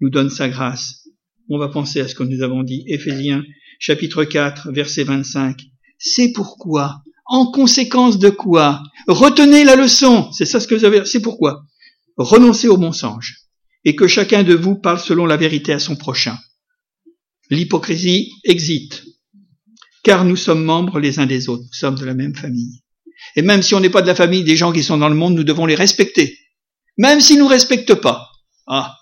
nous donne sa grâce. On va penser à ce que nous avons dit. Éphésiens, chapitre 4, verset 25. C'est pourquoi, en conséquence de quoi, retenez la leçon. C'est ça ce que vous avez, c'est pourquoi. Renoncez au mensonge. Et que chacun de vous parle selon la vérité à son prochain. L'hypocrisie existe. Car nous sommes membres les uns des autres. Nous sommes de la même famille. Et même si on n'est pas de la famille des gens qui sont dans le monde, nous devons les respecter. Même s'ils nous respectent pas. Ah.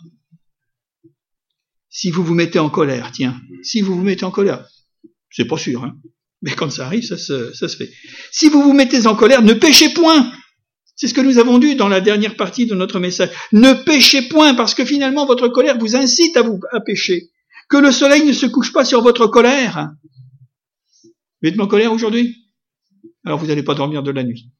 Si vous vous mettez en colère, tiens, si vous vous mettez en colère, c'est pas sûr, hein. Mais quand ça arrive, ça se, ça se fait. Si vous vous mettez en colère, ne péchez point. C'est ce que nous avons dit dans la dernière partie de notre message. Ne péchez point parce que finalement votre colère vous incite à vous à pécher. Que le soleil ne se couche pas sur votre colère. Vous êtes en colère aujourd'hui? Alors vous n'allez pas dormir de la nuit.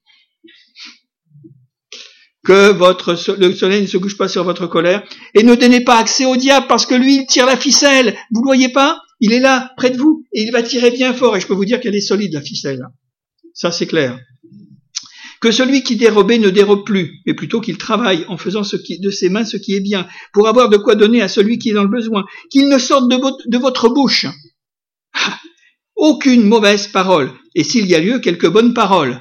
Que votre, le soleil ne se couche pas sur votre colère et ne donnez pas accès au diable parce que lui, il tire la ficelle. Vous ne voyez pas? Il est là, près de vous, et il va tirer bien fort. Et je peux vous dire qu'elle est solide, la ficelle. Ça, c'est clair. Que celui qui dérobait ne dérobe plus, mais plutôt qu'il travaille en faisant de ses mains ce qui est bien, pour avoir de quoi donner à celui qui est dans le besoin. Qu'il ne sorte de, de votre bouche aucune mauvaise parole, et s'il y a lieu, quelques bonnes paroles.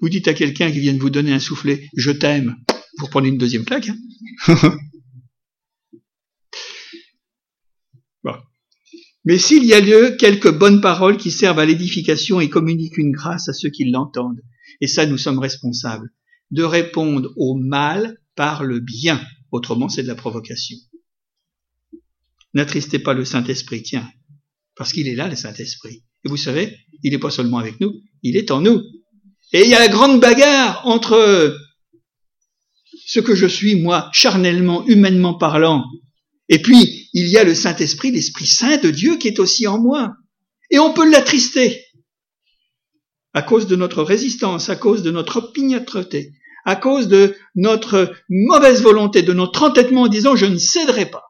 Vous dites à quelqu'un qui vient de vous donner un soufflet, je t'aime, vous prenez une deuxième claque. Hein Mais s'il y a lieu, quelques bonnes paroles qui servent à l'édification et communiquent une grâce à ceux qui l'entendent. Et ça, nous sommes responsables de répondre au mal par le bien. Autrement, c'est de la provocation. N'attristez pas le Saint-Esprit, tiens, parce qu'il est là, le Saint-Esprit. Et vous savez, il n'est pas seulement avec nous, il est en nous. Et il y a la grande bagarre entre ce que je suis, moi, charnellement, humainement parlant, et puis il y a le Saint-Esprit, l'Esprit Saint de Dieu qui est aussi en moi. Et on peut l'attrister à cause de notre résistance, à cause de notre opiniâtreté, à cause de notre mauvaise volonté, de notre entêtement en disant je ne céderai pas.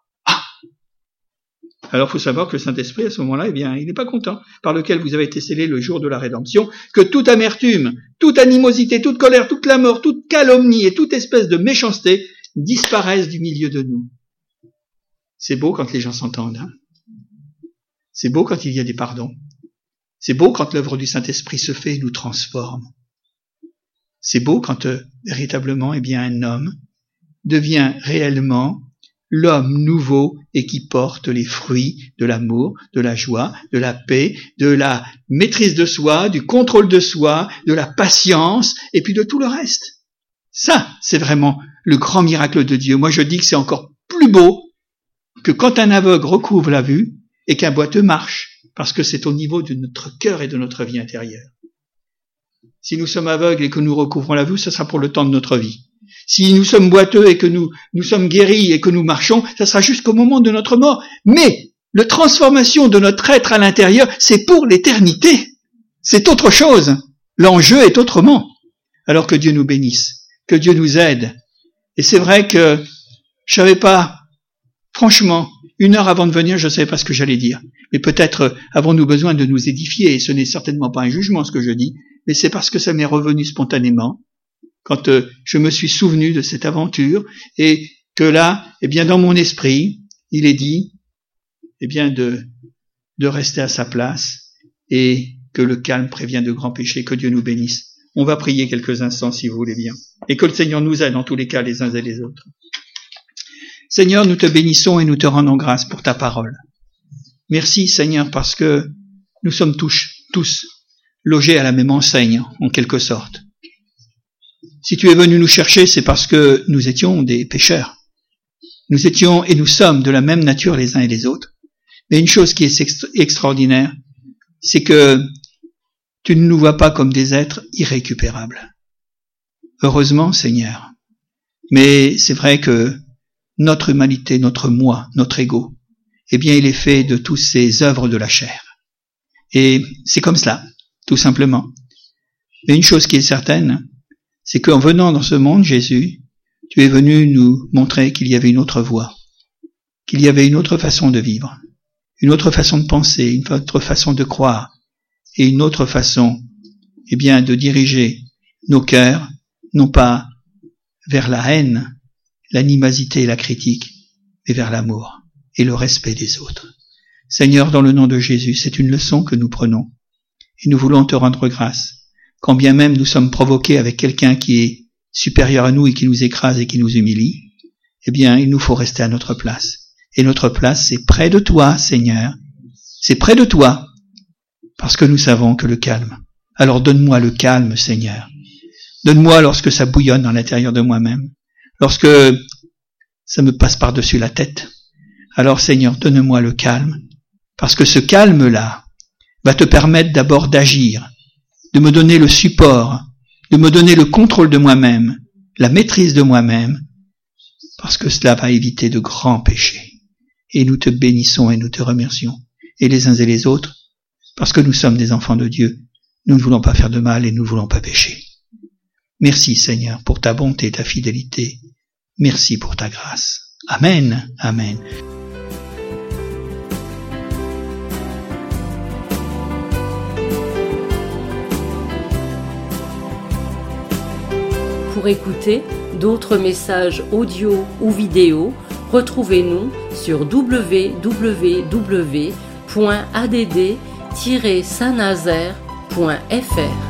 Alors, il faut savoir que le Saint-Esprit, à ce moment-là, eh bien, il n'est pas content, par lequel vous avez été scellé le jour de la rédemption, que toute amertume, toute animosité, toute colère, toute la mort, toute calomnie et toute espèce de méchanceté disparaissent du milieu de nous. C'est beau quand les gens s'entendent. Hein c'est beau quand il y a des pardons. C'est beau quand l'œuvre du Saint-Esprit se fait et nous transforme. C'est beau quand euh, véritablement, eh bien, un homme devient réellement l'homme nouveau et qui porte les fruits de l'amour, de la joie, de la paix, de la maîtrise de soi, du contrôle de soi, de la patience, et puis de tout le reste. Ça, c'est vraiment le grand miracle de Dieu. Moi, je dis que c'est encore plus beau que quand un aveugle recouvre la vue et qu'un boiteux marche, parce que c'est au niveau de notre cœur et de notre vie intérieure. Si nous sommes aveugles et que nous recouvrons la vue, ce sera pour le temps de notre vie. Si nous sommes boiteux et que nous, nous sommes guéris et que nous marchons, ça sera jusqu'au moment de notre mort. Mais la transformation de notre être à l'intérieur, c'est pour l'éternité. C'est autre chose. L'enjeu est autrement. Alors que Dieu nous bénisse, que Dieu nous aide. Et c'est vrai que je savais pas, franchement, une heure avant de venir, je ne savais pas ce que j'allais dire. Mais peut-être avons-nous besoin de nous édifier, et ce n'est certainement pas un jugement ce que je dis, mais c'est parce que ça m'est revenu spontanément, quand euh, je me suis souvenu de cette aventure et que là, eh bien, dans mon esprit, il est dit, eh bien, de, de rester à sa place et que le calme prévient de grands péchés, que Dieu nous bénisse. On va prier quelques instants si vous voulez bien. Et que le Seigneur nous aide en tous les cas les uns et les autres. Seigneur, nous te bénissons et nous te rendons grâce pour ta parole. Merci Seigneur parce que nous sommes tous, tous logés à la même enseigne en quelque sorte. Si tu es venu nous chercher, c'est parce que nous étions des pécheurs. Nous étions et nous sommes de la même nature les uns et les autres. Mais une chose qui est extraordinaire, c'est que tu ne nous vois pas comme des êtres irrécupérables. Heureusement, Seigneur. Mais c'est vrai que notre humanité, notre moi, notre ego, eh bien, il est fait de toutes ces œuvres de la chair. Et c'est comme cela, tout simplement. Mais une chose qui est certaine, c'est qu'en venant dans ce monde, Jésus, tu es venu nous montrer qu'il y avait une autre voie, qu'il y avait une autre façon de vivre, une autre façon de penser, une autre façon de croire, et une autre façon eh bien, de diriger nos cœurs, non pas vers la haine, l'animosité et la critique, mais vers l'amour et le respect des autres. Seigneur, dans le nom de Jésus, c'est une leçon que nous prenons et nous voulons te rendre grâce. Quand bien même nous sommes provoqués avec quelqu'un qui est supérieur à nous et qui nous écrase et qui nous humilie, eh bien, il nous faut rester à notre place. Et notre place, c'est près de toi, Seigneur. C'est près de toi, parce que nous savons que le calme. Alors donne-moi le calme, Seigneur. Donne-moi lorsque ça bouillonne dans l'intérieur de moi-même, lorsque ça me passe par-dessus la tête. Alors, Seigneur, donne-moi le calme, parce que ce calme-là va te permettre d'abord d'agir, de me donner le support, de me donner le contrôle de moi-même, la maîtrise de moi-même, parce que cela va éviter de grands péchés. Et nous te bénissons et nous te remercions, et les uns et les autres, parce que nous sommes des enfants de Dieu. Nous ne voulons pas faire de mal et nous ne voulons pas pécher. Merci Seigneur pour ta bonté et ta fidélité. Merci pour ta grâce. Amen. Amen. Pour écouter d'autres messages audio ou vidéo, retrouvez-nous sur www.add-saint-nazaire.fr.